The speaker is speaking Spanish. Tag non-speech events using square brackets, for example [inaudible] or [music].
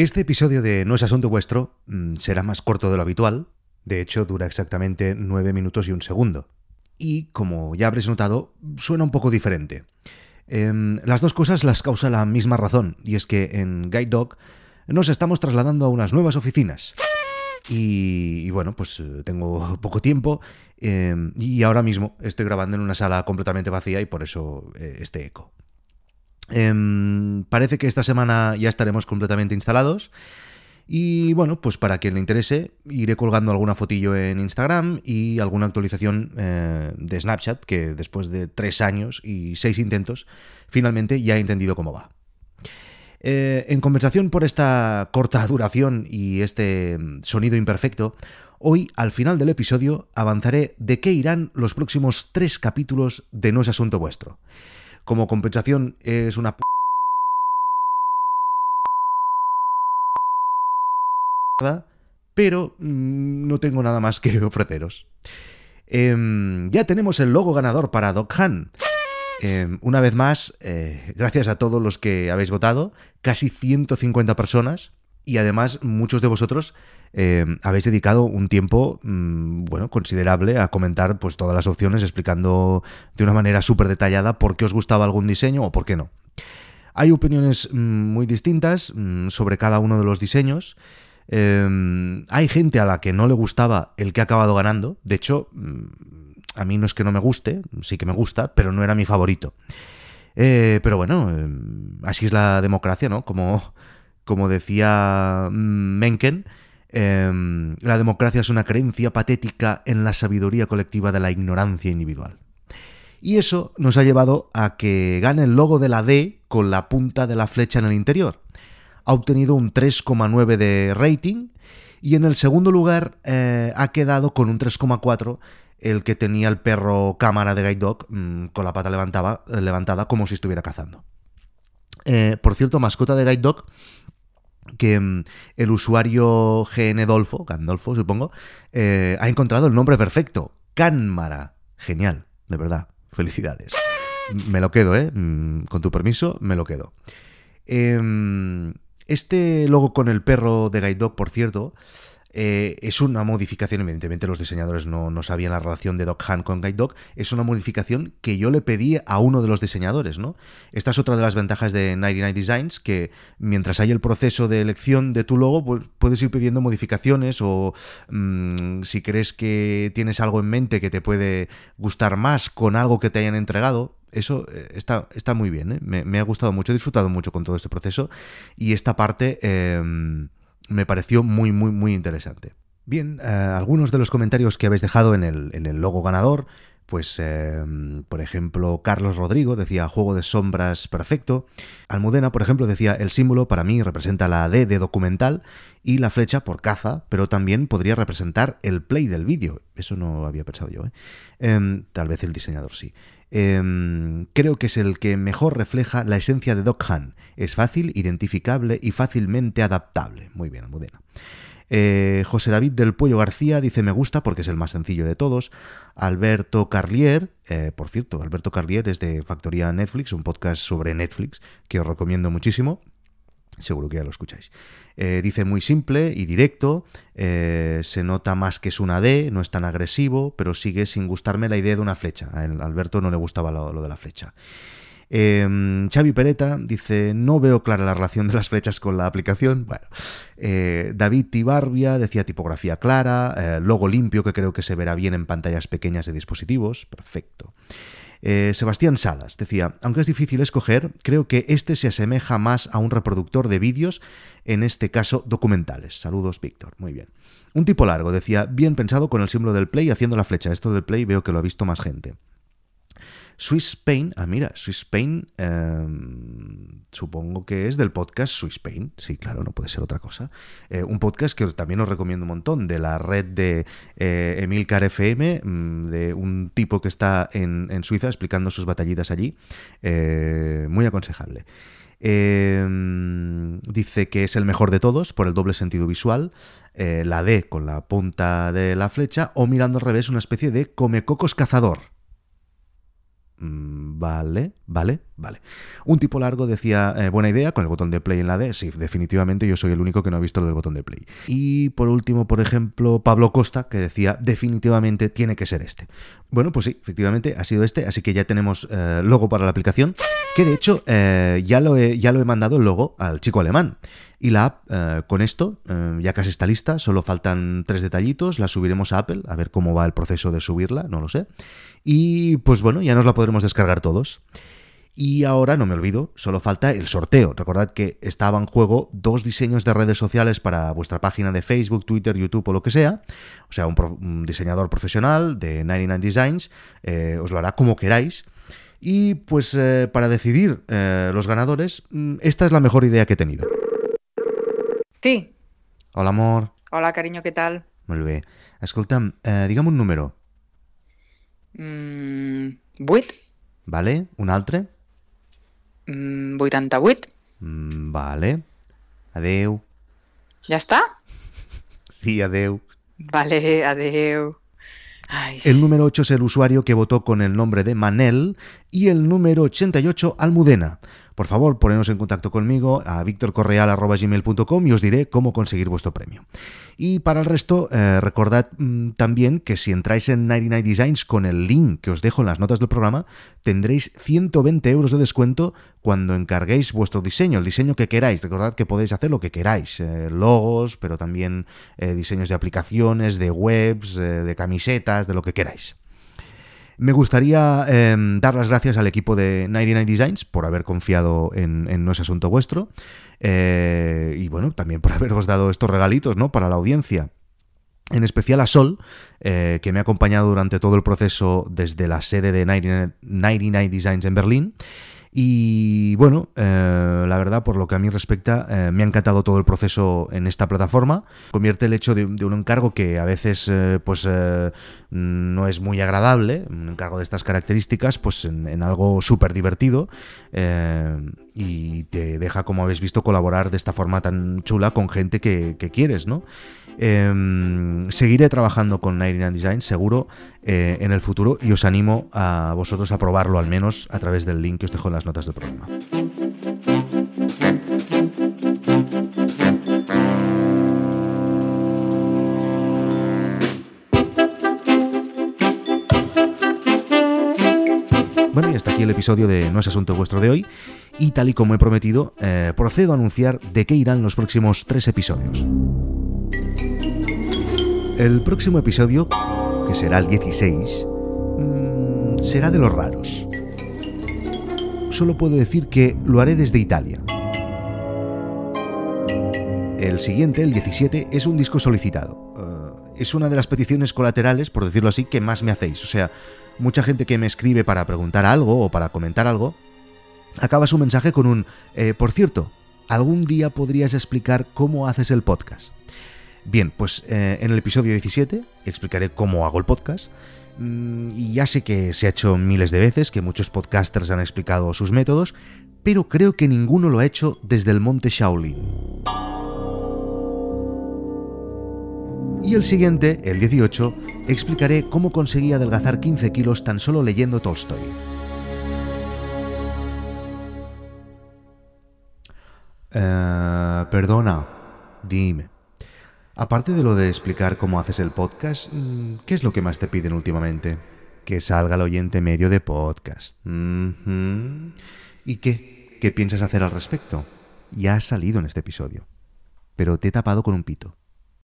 Este episodio de No es asunto vuestro mm, será más corto de lo habitual, de hecho dura exactamente 9 minutos y un segundo. Y, como ya habréis notado, suena un poco diferente. Em, las dos cosas las causa la misma razón, y es que en Guide Dog nos estamos trasladando a unas nuevas oficinas. Y, bueno, pues eh, tengo poco tiempo em, y ahora mismo estoy grabando en una sala completamente vacía y por eso eh, este eco. Em, parece que esta semana ya estaremos completamente instalados. Y bueno, pues para quien le interese, iré colgando alguna fotillo en Instagram y alguna actualización eh, de Snapchat, que después de tres años y seis intentos, finalmente ya he entendido cómo va. Eh, en compensación por esta corta [laughs] duración y este sonido imperfecto, hoy al final del episodio avanzaré de qué irán los próximos tres capítulos de No es Asunto Vuestro. Como compensación es una... P pero mm, no tengo nada más que [laughs] ofreceros. Em, ya tenemos el logo ganador para Doc Han. Em, una vez más, eh, gracias a todos los que habéis votado, casi 150 personas, y además muchos de vosotros em, habéis dedicado un tiempo mm, bueno considerable a comentar pues todas las opciones explicando de una manera súper detallada por qué os gustaba algún diseño o por qué no. Hay opiniones mm, muy distintas mm, sobre cada uno de los diseños. Em, hay gente a la que no le gustaba el que ha acabado ganando. De hecho, a mí no es que no me guste, sí que me gusta, pero no era mi favorito. Eh, pero bueno, em, así es la democracia, ¿no? Como como decía mm, Mencken, em, la democracia es una creencia patética en la sabiduría colectiva de la ignorancia individual. Y eso nos ha llevado a que gane el logo de la D con la punta de la flecha en el interior. Ha obtenido un 3,9 de rating y en el segundo lugar eh, ha quedado con un 3,4 el que tenía el perro cámara de Guide Dog mm, con la pata levantada como si estuviera cazando. Eh, por cierto, mascota de Guide Dog que mm, el usuario GNDolfo, Gandolfo supongo, eh, ha encontrado el nombre perfecto, Cánmara. Genial, de verdad, felicidades. Me lo quedo, ¿eh? Mm, con tu permiso, me lo quedo. Em, este logo con el perro de Guide Dog, por cierto, eh, es una modificación, evidentemente los diseñadores no, no, sabían la relación de Doc Han con Guide Dog, es una modificación que yo le pedí a uno de los diseñadores, ¿no? Esta es otra de las ventajas de 99 Designs, que mientras hay el proceso de elección de tu logo, pues, puedes ir pidiendo modificaciones o mm, si crees que tienes algo en mente que te puede gustar más con algo que te hayan entregado, eso eh, está, está muy bien, ¿eh? me, ha gustado mucho, he disfrutado mucho con todo este proceso y esta parte... Em, me pareció muy, muy, muy interesante. Bien, eh, algunos de los comentarios que habéis dejado en el, en el logo ganador, pues eh, por ejemplo Carlos Rodrigo decía juego de sombras perfecto, Almudena por ejemplo decía el símbolo para mí representa la D de documental y la flecha por caza, pero también podría representar el play del vídeo, eso no había pensado yo, ¿eh? em, tal vez el diseñador sí. Em, creo que es el que mejor refleja la esencia de Doc Han. Es fácil, identificable y fácilmente adaptable. Muy bien, Almudena. Eh, José David del Pollo García dice me gusta porque es el más sencillo de todos. Alberto Carlier, eh, por cierto, Alberto Carlier es de Factoría Netflix, un podcast sobre Netflix que os recomiendo muchísimo. Seguro que ya lo escucháis. Eh, dice muy simple y directo, se nota más que es una D, no es tan agresivo, pero sigue sin gustarme la idea de una flecha. A Alberto no le gustaba lo, de la flecha. Eh, Xavi Pereta dice, no veo clara la relación de las flechas con la aplicación. Eh, David Tibarbia decía tipografía clara, logo limpio que creo que se verá bien en pantallas pequeñas de dispositivos. Perfecto. Eh, Sebastián Salas decía, aunque es difícil escoger, creo que este se asemeja más a un reproductor de vídeos, en este caso documentales. Saludos, Víctor. Muy bien. Un tipo largo, decía, bien pensado con el símbolo del play haciendo la flecha. Esto del play veo que lo ha visto más gente. Swiss Spain, ah, mira, Swiss Spain, em, supongo que es del podcast Swiss Spain, sí, claro, no puede ser otra cosa. Eh, un podcast que también os recomiendo un montón, de la red de eh, Emilcar FM, mm, de un tipo que está en, Suiza explicando sus batallitas allí, eh, muy aconsejable. Em, dice que es el mejor de todos por el doble sentido visual, la D con la punta de la flecha o mirando al revés una especie de comecocos cazador. Mm, vale, vale, vale. Un tipo largo decía, eh, buena idea, con el botón de play en la D. Sí, definitivamente yo soy el único que no ha visto lo del botón de play. Y por último, por ejemplo, Pablo Costa, que decía, definitivamente tiene que ser este. Bueno, pues sí, efectivamente ha sido este, así que ya tenemos eh, logo para la aplicación, que de hecho eh, ya, lo ya lo he mandado el logo al chico alemán. Y la app, eh, con esto, eh, ya casi está lista, solo faltan tres detallitos, la subiremos a Apple, a ver cómo va el proceso de subirla, no lo sé. Y pues bueno, ya nos la podremos descargar todos. Y ahora, no me olvido, solo falta el sorteo. Recordad que estaba en juego dos diseños de redes sociales para vuestra página de Facebook, Twitter, YouTube o lo que sea. O sea, un, diseñador profesional de 99 Designs eh, os lo hará como queráis. Y pues para decidir los ganadores, mm, esta es la mejor idea que he tenido. Sí. Hola, amor. Hola, cariño, què tal? Molt bé. Escolta'm, eh, digue'm un número. Mm, 8. Vale. Un altre? Mm, 88. Mm, vale. Adeu. Ja està? Sí, adeu. Vale, adeu. Ay. El número 8 es el usuario que votó con el nombre de Manel y el número 88 Almudena. Por favor, poneros en contacto conmigo a victorcorreal.gmail.com y os diré cómo conseguir vuestro premio. Y para el resto, eh, recordad mm, también que si entráis en 99 Designs con el link que os dejo en las notas del programa, tendréis 120 euros de descuento cuando encarguéis vuestro diseño, el diseño que queráis. Recordad que podéis hacer lo que queráis, eh, logos, pero también eh, diseños de aplicaciones, de webs, de camisetas, de lo que queráis. Me gustaría em, dar las gracias al equipo de 99 Designs por haber confiado en, No es Asunto Vuestro. Eh, y bueno, también por haberos dado estos regalitos ¿no? para la audiencia. En especial a Sol, eh, que me ha acompañado durante todo el proceso desde la sede de 99 Designs en Berlín. Y bueno, eh, la verdad, por lo que a mí respecta, eh, me ha encantado todo el proceso en esta plataforma. Convierte el hecho de, un encargo que a veces eh, pues no es muy agradable, un encargo de estas características, pues en, algo súper divertido y te deja, como habéis visto, colaborar de esta forma tan chula con gente que, que quieres, ¿no? Em, seguiré trabajando con 99 Design, seguro, eh, en el futuro y os animo a vosotros a probarlo al menos a través del link que os dejo en las notas del programa. Bueno, y hasta aquí el episodio de No es asunto vuestro de hoy. Y tal y como he prometido, eh, procedo a anunciar de qué irán los próximos tres episodios. El próximo episodio, que será el 16, mm, será de los raros. Solo puedo decir que lo haré desde Italia. El siguiente, el 17, es un disco solicitado. Eh, es una de las peticiones colaterales, por decirlo así, que más me hacéis. O sea, mucha gente que me escribe para preguntar algo o para comentar algo, acaba su mensaje con un, eh, por cierto, algún día podrías explicar cómo haces el podcast. Bien, pues eh, en el episodio 17 explicaré cómo hago el podcast. Mm, y ya sé que se ha hecho miles de veces, que muchos podcasters han explicado sus métodos, pero creo que ninguno lo ha hecho desde el monte Shaolin. Y el siguiente, el 18, explicaré cómo conseguí adelgazar 15 kilos tan solo leyendo Tolstoy. Eh, perdona, dime. Aparte de lo de explicar cómo haces el podcast, mm, ¿qué es lo que más te piden últimamente? Que salga el oyente medio de podcast. ¿Y qué? ¿Qué piensas hacer al respecto? Ya has salido en este episodio. Pero te he tapado con un pito.